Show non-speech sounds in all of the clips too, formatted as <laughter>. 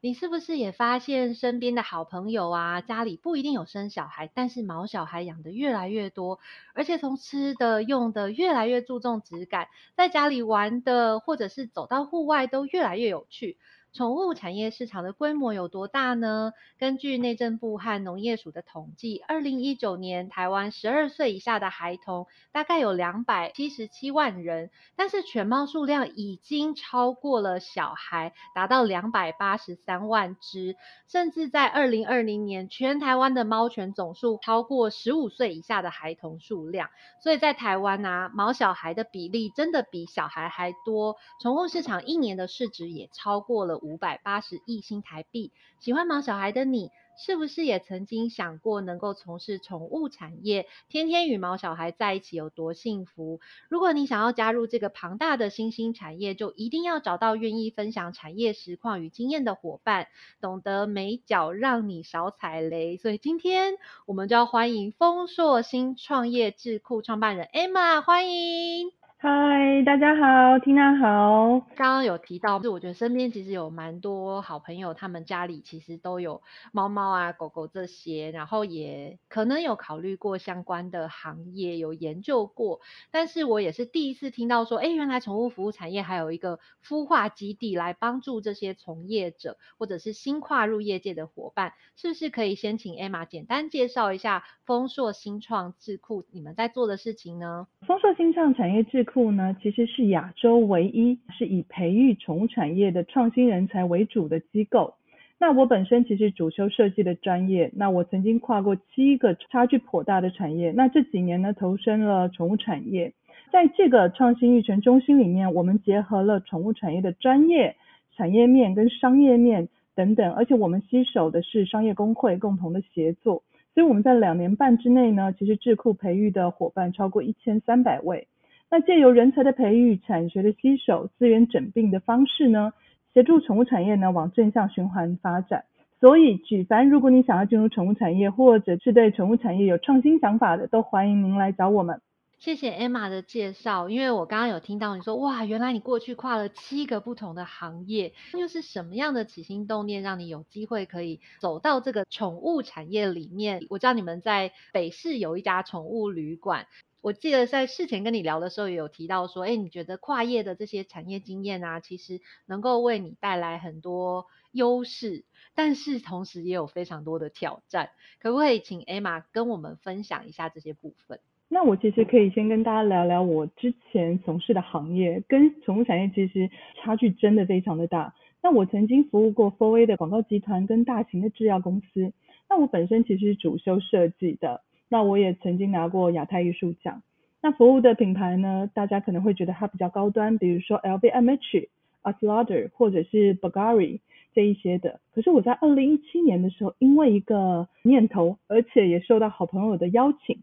你是不是也发现身边的好朋友啊，家里不一定有生小孩，但是毛小孩养的越来越多，而且从吃的用的越来越注重质感，在家里玩的或者是走到户外都越来越有趣。宠物产业市场的规模有多大呢？根据内政部和农业署的统计，二零一九年台湾十二岁以下的孩童大概有两百七十七万人，但是犬猫数量已经超过了小孩，达到两百八十三万只，甚至在二零二零年，全台湾的猫犬总数超过十五岁以下的孩童数量。所以在台湾啊，毛小孩的比例真的比小孩还多，宠物市场一年的市值也超过了。五百八十亿新台币，喜欢毛小孩的你，是不是也曾经想过能够从事宠物产业，天天与毛小孩在一起有多幸福？如果你想要加入这个庞大的新兴产业，就一定要找到愿意分享产业实况与经验的伙伴，懂得美脚，让你少踩雷。所以今天我们就要欢迎丰硕新创业智库创办人 Emma，欢迎。嗨，大家好，缇娜好。刚刚有提到，就我觉得身边其实有蛮多好朋友，他们家里其实都有猫猫啊、狗狗这些，然后也可能有考虑过相关的行业，有研究过。但是我也是第一次听到说，哎，原来宠物服务产业还有一个孵化基地来帮助这些从业者或者是新跨入业界的伙伴，是不是可以先请 Emma 简单介绍一下丰硕新创智库你们在做的事情呢？丰硕新创产业智库呢，其实是亚洲唯一是以培育宠物产业的创新人才为主的机构。那我本身其实主修设计的专业，那我曾经跨过七个差距颇大的产业。那这几年呢，投身了宠物产业。在这个创新育成中心里面，我们结合了宠物产业的专业、产业面跟商业面等等，而且我们携手的是商业工会共同的协作。所以我们在两年半之内呢，其实智库培育的伙伴超过一千三百位。那借由人才的培育、产学的携手、资源整并的方式呢，协助宠物产业呢往正向循环发展。所以，举凡如果你想要进入宠物产业，或者是对宠物产业有创新想法的，都欢迎您来找我们。谢谢 Emma 的介绍，因为我刚刚有听到你说，哇，原来你过去跨了七个不同的行业，又是什么样的起心动念让你有机会可以走到这个宠物产业里面？我知道你们在北市有一家宠物旅馆。我记得在事前跟你聊的时候，也有提到说，哎，你觉得跨业的这些产业经验啊，其实能够为你带来很多优势，但是同时也有非常多的挑战。可不可以请 Emma 跟我们分享一下这些部分？那我其实可以先跟大家聊聊我之前从事的行业，跟宠物产业其实差距真的非常的大。那我曾经服务过 Four A 的广告集团跟大型的制药公司。那我本身其实是主修设计的。那我也曾经拿过亚太艺术奖。那服务的品牌呢，大家可能会觉得它比较高端，比如说 LVMH、a s l a d e r 或者是 Bulgari 这一些的。可是我在二零一七年的时候，因为一个念头，而且也受到好朋友的邀请，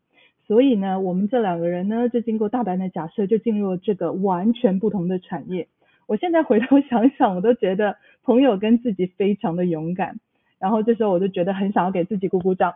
所以呢，我们这两个人呢，就经过大胆的假设，就进入了这个完全不同的产业。我现在回头想想，我都觉得朋友跟自己非常的勇敢。然后这时候我就觉得很想要给自己鼓鼓掌。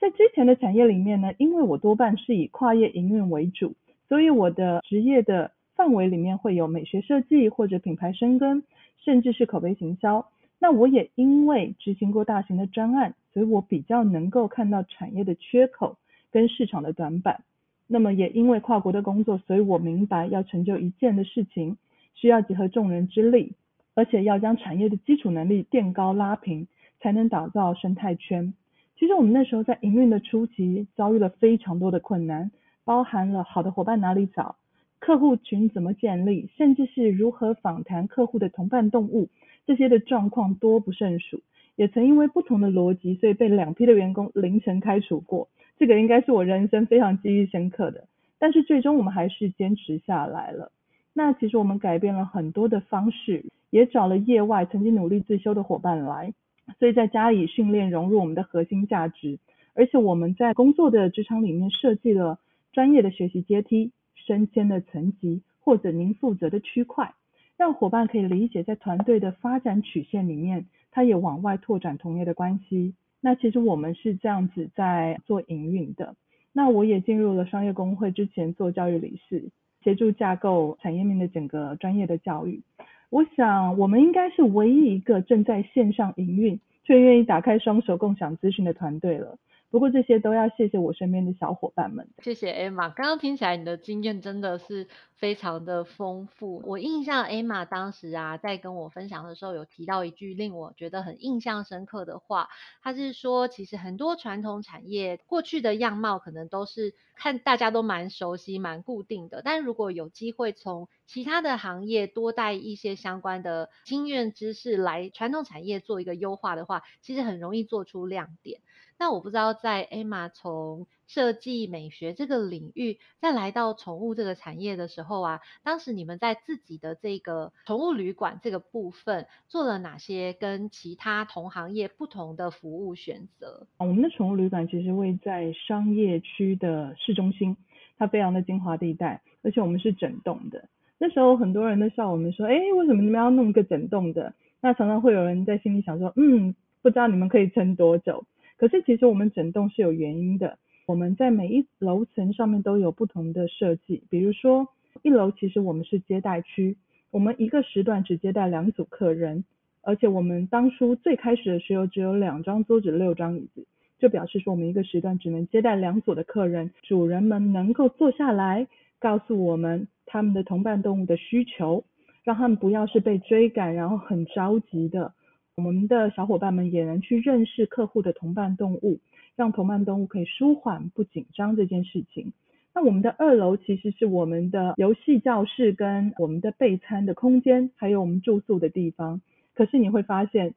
在之前的产业里面呢，因为我多半是以跨业营运为主，所以我的职业的范围里面会有美学设计或者品牌深耕，甚至是口碑行销。那我也因为执行过大型的专案，所以我比较能够看到产业的缺口跟市场的短板。那么也因为跨国的工作，所以我明白要成就一件的事情，需要集合众人之力，而且要将产业的基础能力垫高拉平，才能打造生态圈。其实我们那时候在营运的初期遭遇了非常多的困难，包含了好的伙伴哪里找，客户群怎么建立，甚至是如何访谈客户的同伴动物，这些的状况多不胜数。也曾因为不同的逻辑，所以被两批的员工凌晨开除过。这个应该是我人生非常记忆深刻的。但是最终我们还是坚持下来了。那其实我们改变了很多的方式，也找了业外曾经努力自修的伙伴来。所以在家里训练融入我们的核心价值，而且我们在工作的职场里面设计了专业的学习阶梯、升迁的层级或者您负责的区块，让伙伴可以理解在团队的发展曲线里面，他也往外拓展同业的关系。那其实我们是这样子在做营运的。那我也进入了商业工会之前做教育理事，协助架构产业面的整个专业的教育。我想我们应该是唯一一个正在线上营运却愿意打开双手共享资讯的团队了。不过这些都要谢谢我身边的小伙伴们。谢谢 Emma，刚刚听起来你的经验真的是非常的丰富。我印象 Emma 当时啊，在跟我分享的时候，有提到一句令我觉得很印象深刻的话，他是说，其实很多传统产业过去的样貌可能都是看大家都蛮熟悉、蛮固定的，但如果有机会从其他的行业多带一些相关的经验知识来传统产业做一个优化的话，其实很容易做出亮点。那我不知道，在 Emma 从设计美学这个领域，再来到宠物这个产业的时候啊，当时你们在自己的这个宠物旅馆这个部分做了哪些跟其他同行业不同的服务选择？我们的宠物旅馆其实位在商业区的市中心，它非常的精华地带，而且我们是整栋的。那时候很多人都笑我们说，哎，为什么你们要弄个整栋的？那常常会有人在心里想说，嗯，不知道你们可以撑多久。可是其实我们整栋是有原因的，我们在每一楼层上面都有不同的设计。比如说一楼其实我们是接待区，我们一个时段只接待两组客人，而且我们当初最开始的时候只有两张桌子、六张椅子，就表示说我们一个时段只能接待两组的客人，主人们能够坐下来告诉我们他们的同伴动物的需求，让他们不要是被追赶然后很着急的。我们的小伙伴们也能去认识客户的同伴动物，让同伴动物可以舒缓不紧张这件事情。那我们的二楼其实是我们的游戏教室跟我们的备餐的空间，还有我们住宿的地方。可是你会发现，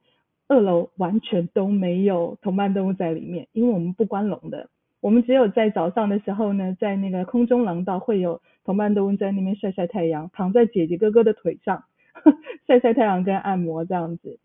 二楼完全都没有同伴动物在里面，因为我们不关笼的。我们只有在早上的时候呢，在那个空中廊道会有同伴动物在那边晒晒太阳，躺在姐姐哥哥的腿上 <laughs> 晒晒太阳跟按摩这样子。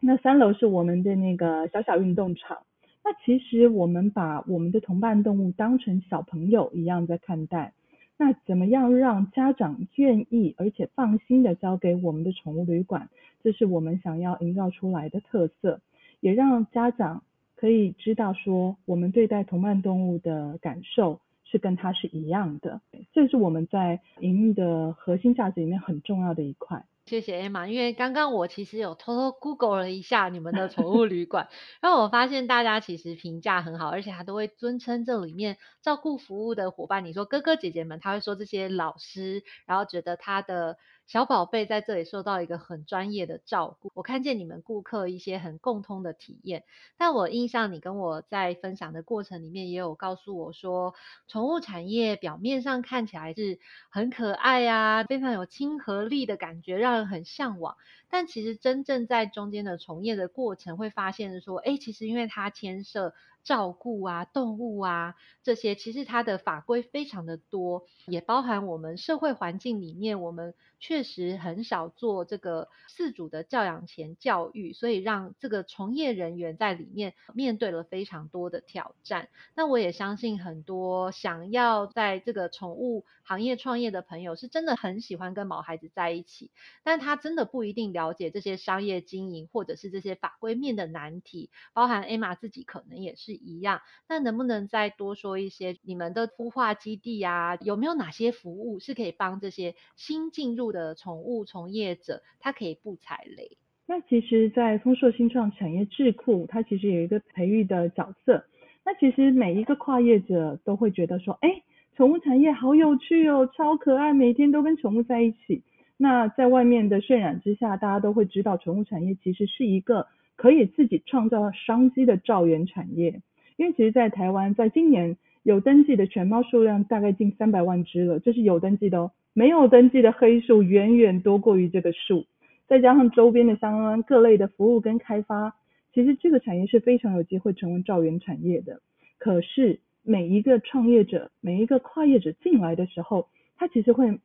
那三楼是我们的那个小小运动场。那其实我们把我们的同伴动物当成小朋友一样在看待。那怎么样让家长愿意而且放心的交给我们的宠物旅馆？这是我们想要营造出来的特色，也让家长可以知道说，我们对待同伴动物的感受是跟它是一样的。这是我们在营运的核心价值里面很重要的一块。谢谢 Emma，因为刚刚我其实有偷偷 Google 了一下你们的宠物 <laughs> 旅馆，然后我发现大家其实评价很好，而且还都会尊称这里面照顾服务的伙伴。你说哥哥姐姐们，他会说这些老师，然后觉得他的。小宝贝在这里受到一个很专业的照顾，我看见你们顾客一些很共通的体验。但我印象你跟我在分享的过程里面也有告诉我说，宠物产业表面上看起来是很可爱呀，非常有亲和力的感觉，让人很向往。但其实真正在中间的从业的过程，会发现说，哎，其实因为它牵涉。照顾啊，动物啊，这些其实它的法规非常的多，也包含我们社会环境里面，我们确实很少做这个饲主的教养前教育，所以让这个从业人员在里面面对了非常多的挑战。那我也相信很多想要在这个宠物行业创业的朋友，是真的很喜欢跟毛孩子在一起，但他真的不一定了解这些商业经营或者是这些法规面的难题，包含 Emma 自己可能也是。一样，那能不能再多说一些你们的孵化基地啊？有没有哪些服务是可以帮这些新进入的宠物从业者，他可以不踩雷？那其实，在丰硕新创产业智库，它其实有一个培育的角色。那其实每一个跨业者都会觉得说，哎，宠物产业好有趣哦，超可爱，每天都跟宠物在一起。那在外面的渲染之下，大家都会知道，宠物产业其实是一个可以自己创造商机的造园产业。因为其实，在台湾，在今年有登记的犬猫数量大概近三百万只了，这是有登记的哦。没有登记的黑数远远多过于这个数，再加上周边的相关各类的服务跟开发，其实这个产业是非常有机会成为造园产业的。可是每一个创业者、每一个跨业者进来的时候，他其实会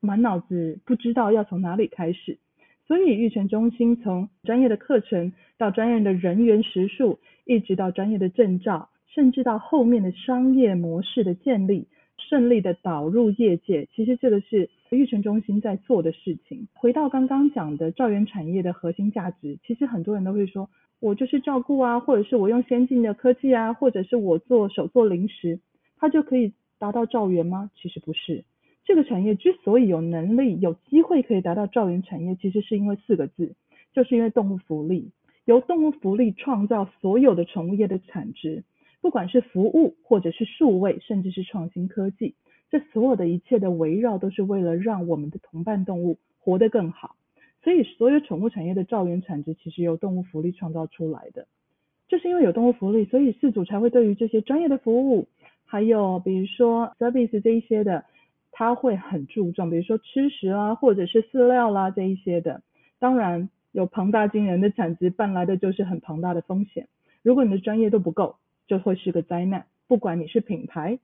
满脑子不知道要从哪里开始。所以育成中心从专业的课程到专业的人员实数，一直到专业的证照，甚至到后面的商业模式的建立，顺利的导入业界，其实这个是育成中心在做的事情。回到刚刚讲的兆源产业的核心价值，其实很多人都会说，我就是照顾啊，或者是我用先进的科技啊，或者是我做手做零食，它就可以达到兆元吗？其实不是。这个产业之所以有能力、有机会可以达到兆元产业，其实是因为四个字，就是因为动物福利，由动物福利创造所有的宠物业的产值。不管是服务，或者是数位，甚至是创新科技，这所有的一切的围绕，都是为了让我们的同伴动物活得更好。所以，所有宠物产业的造园产值，其实由动物福利创造出来的。就是因为有动物福利，所以饲主才会对于这些专业的服务，还有比如说 service 这一些的，他会很注重，比如说吃食啊，或者是饲料啦这一些的。当然，有庞大惊人的产值，伴来的就是很庞大的风险。如果你的专业都不够，就会是个灾难。不管你是品牌、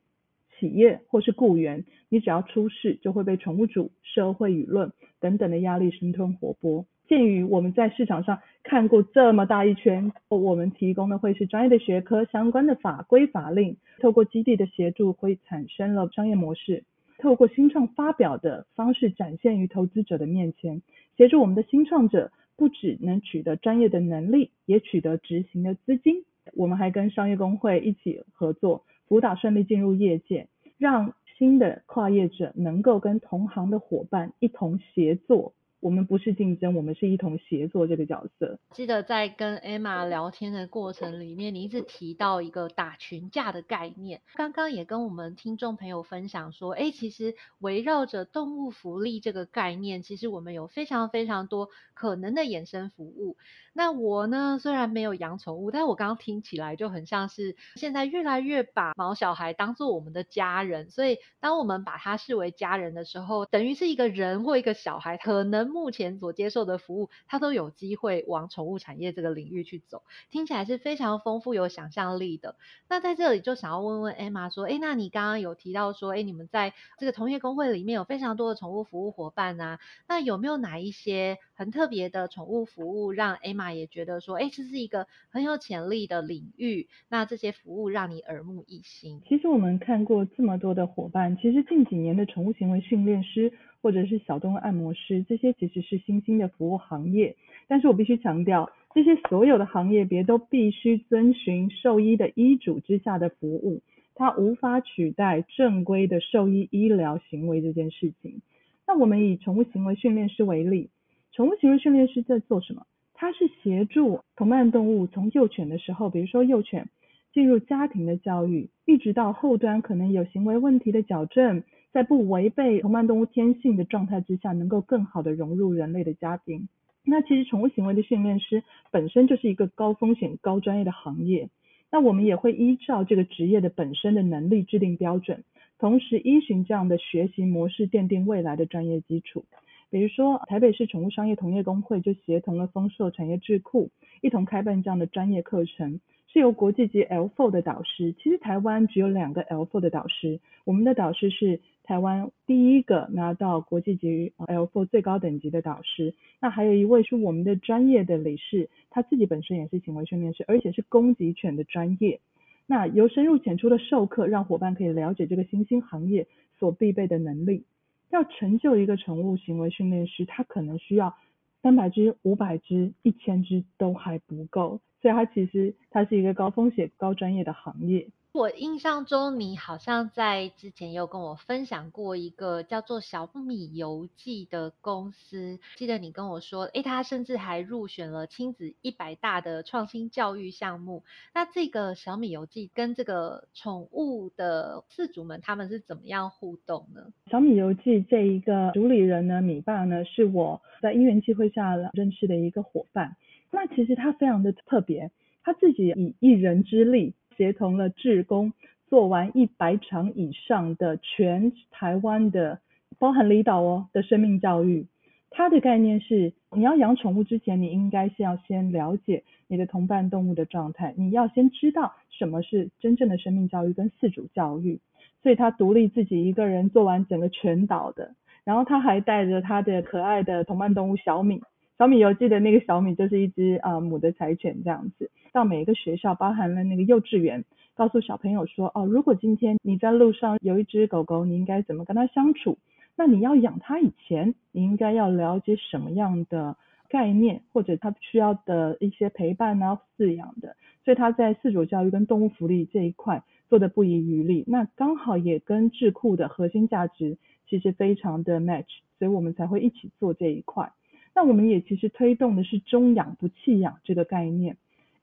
企业或是雇员，你只要出事，就会被宠物主、社会舆论等等的压力生吞活剥。鉴于我们在市场上看过这么大一圈，我们提供的会是专业的学科、相关的法规法令，透过基地的协助，会产生了商业模式，透过新创发表的方式展现于投资者的面前，协助我们的新创者不只能取得专业的能力，也取得执行的资金。我们还跟商业工会一起合作，辅导顺利进入业界，让新的跨业者能够跟同行的伙伴一同协作。我们不是竞争，我们是一同协作这个角色。记得在跟 Emma 聊天的过程里面，你一直提到一个打群架的概念。刚刚也跟我们听众朋友分享说，哎，其实围绕着动物福利这个概念，其实我们有非常非常多可能的衍生服务。那我呢，虽然没有养宠物，但是我刚刚听起来就很像是现在越来越把毛小孩当做我们的家人。所以，当我们把它视为家人的时候，等于是一个人或一个小孩，可能目前所接受的服务，它都有机会往宠物产业这个领域去走。听起来是非常丰富、有想象力的。那在这里就想要问问 Emma 说，哎，那你刚刚有提到说，哎，你们在这个同业工会里面有非常多的宠物服务伙伴啊，那有没有哪一些很特别的宠物服务让 Emma 也觉得说，哎，这是一个很有潜力的领域。那这些服务让你耳目一新。其实我们看过这么多的伙伴，其实近几年的宠物行为训练师或者是小动物按摩师，这些其实是新兴的服务行业。但是我必须强调，这些所有的行业别都必须遵循兽医的医嘱之下的服务，它无法取代正规的兽医医疗行为这件事情。那我们以宠物行为训练师为例，宠物行为训练师在做什么？它是协助同伴动物从幼犬的时候，比如说幼犬进入家庭的教育，一直到后端可能有行为问题的矫正，在不违背同伴动物天性的状态之下，能够更好的融入人类的家庭。那其实宠物行为的训练师本身就是一个高风险、高专业的行业。那我们也会依照这个职业的本身的能力制定标准，同时依循这样的学习模式，奠定未来的专业基础。比如说，台北市宠物商业同业工会就协同了丰硕产业智库，一同开办这样的专业课程，是由国际级 L4 的导师。其实台湾只有两个 L4 的导师，我们的导师是台湾第一个拿到国际级 L4 最高等级的导师。那还有一位是我们的专业的理事，他自己本身也是行为训练师，而且是攻击犬的专业。那由深入浅出的授课，让伙伴可以了解这个新兴行业所必备的能力。要成就一个宠物行为训练师，他可能需要三百只、五百只、一千只都还不够，所以它其实它是一个高风险、高专业的行业。我印象中，你好像在之前有跟我分享过一个叫做小米游记的公司，记得你跟我说，诶，他甚至还入选了亲子一百大的创新教育项目。那这个小米游记跟这个宠物的饲主们，他们是怎么样互动呢？小米游记这一个主理人呢，米爸呢，是我在因缘机会下认识的一个伙伴。那其实他非常的特别，他自己以一人之力。协同了志工，做完一百场以上的全台湾的，包含离岛哦的生命教育。它的概念是，你要养宠物之前，你应该是要先了解你的同伴动物的状态，你要先知道什么是真正的生命教育跟饲主教育。所以他独立自己一个人做完整个全岛的，然后他还带着他的可爱的同伴动物小米。小米游记的那个小米就是一只啊母的柴犬这样子，到每一个学校，包含了那个幼稚园，告诉小朋友说，哦，如果今天你在路上有一只狗狗，你应该怎么跟它相处？那你要养它以前，你应该要了解什么样的概念，或者它需要的一些陪伴啊、饲养的。所以他在饲主教育跟动物福利这一块做的不遗余力，那刚好也跟智库的核心价值其实非常的 match，所以我们才会一起做这一块。那我们也其实推动的是中养不弃养这个概念，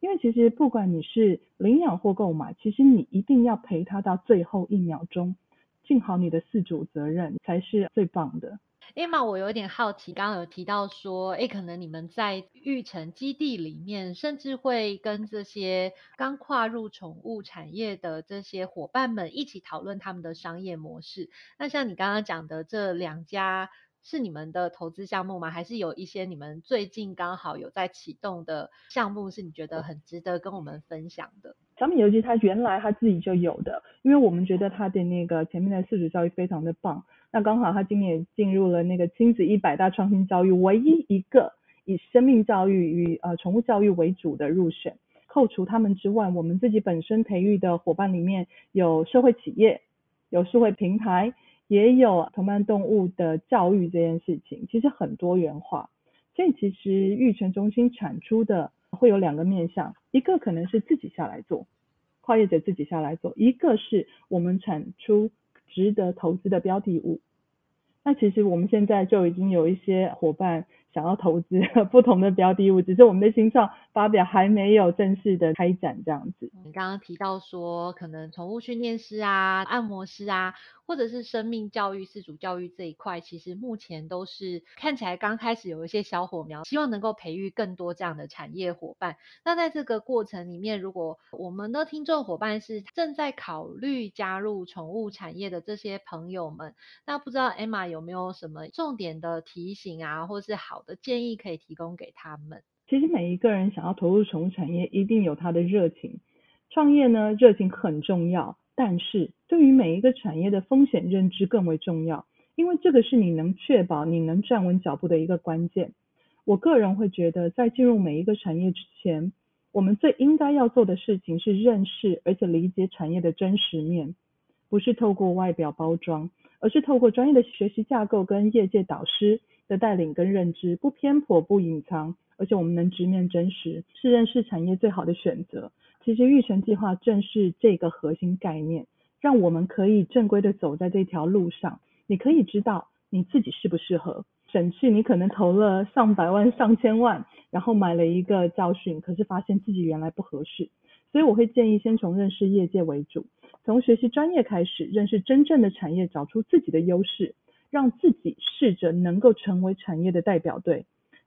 因为其实不管你是领养或购买，其实你一定要陪他到最后一秒钟，尽好你的饲主责任才是最棒的。艾玛，我有点好奇，刚刚有提到说，哎，可能你们在育成基地里面，甚至会跟这些刚跨入宠物产业的这些伙伴们一起讨论他们的商业模式。那像你刚刚讲的这两家。是你们的投资项目吗？还是有一些你们最近刚好有在启动的项目，是你觉得很值得跟我们分享的？小米游记它原来它自己就有的，因为我们觉得它的那个前面的四主教育非常的棒。那刚好它今年也进入了那个亲子一百大创新教育唯一一个以生命教育与呃宠物教育为主的入选。扣除他们之外，我们自己本身培育的伙伴里面有社会企业，有社会平台。也有同伴动物的教育这件事情，其实很多元化。所以其实育成中心产出的会有两个面向，一个可能是自己下来做，跨越者自己下来做；一个是我们产出值得投资的标的物。那其实我们现在就已经有一些伙伴。想要投资 <laughs> 不同的标的物，只是我们的新创发表还没有正式的开展这样子。你刚刚提到说，可能宠物训练师啊、按摩师啊，或者是生命教育、自主教育这一块，其实目前都是看起来刚开始有一些小火苗，希望能够培育更多这样的产业伙伴。那在这个过程里面，如果我们的听众伙伴是正在考虑加入宠物产业的这些朋友们，那不知道 Emma 有没有什么重点的提醒啊，或是好。的建议可以提供给他们。其实每一个人想要投入宠物产业，一定有他的热情。创业呢，热情很重要，但是对于每一个产业的风险认知更为重要，因为这个是你能确保你能站稳脚步的一个关键。我个人会觉得，在进入每一个产业之前，我们最应该要做的事情是认识而且理解产业的真实面，不是透过外表包装，而是透过专业的学习架构跟业界导师。的带领跟认知不偏颇不隐藏，而且我们能直面真实，是认识产业最好的选择。其实育成计划正是这个核心概念，让我们可以正规的走在这条路上。你可以知道你自己适不适合，省去你可能投了上百万上千万，然后买了一个教训，可是发现自己原来不合适。所以我会建议先从认识业界为主，从学习专业开始，认识真正的产业，找出自己的优势。让自己试着能够成为产业的代表队，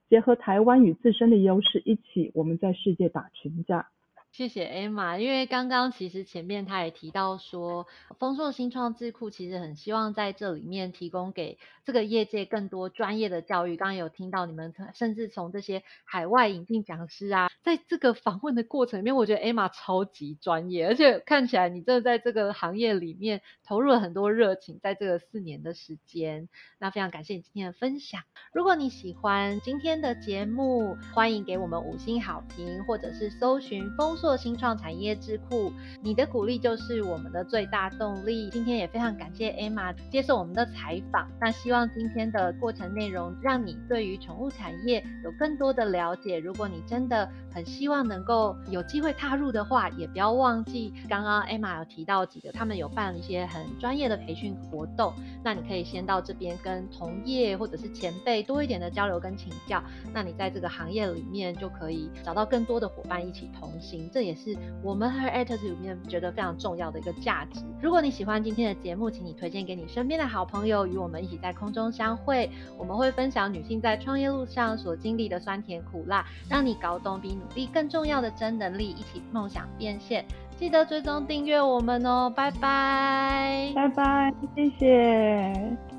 结合台湾与自身的优势，一起我们在世界打群架。谢谢 Emma，因为刚刚其实前面他也提到说，丰硕新创智库其实很希望在这里面提供给这个业界更多专业的教育。刚刚有听到你们甚至从这些海外引进讲师啊，在这个访问的过程里面，我觉得 Emma 超级专业，而且看起来你真的在这个行业里面投入了很多热情，在这个四年的时间。那非常感谢你今天的分享。如果你喜欢今天的节目，欢迎给我们五星好评，或者是搜寻丰硕。做新创产业智库，你的鼓励就是我们的最大动力。今天也非常感谢 Emma 接受我们的采访。那希望今天的过程内容让你对于宠物产业有更多的了解。如果你真的很希望能够有机会踏入的话，也不要忘记刚刚 Emma 有提到几个，他们有办一些很专业的培训活动。那你可以先到这边跟同业或者是前辈多一点的交流跟请教。那你在这个行业里面就可以找到更多的伙伴一起同行。这也是我们和 Attitude 里面觉得非常重要的一个价值。如果你喜欢今天的节目，请你推荐给你身边的好朋友，与我们一起在空中相会。我们会分享女性在创业路上所经历的酸甜苦辣，让你搞懂比努力更重要的真能力，一起梦想变现。记得追踪订阅我们哦，拜拜，拜拜，谢谢。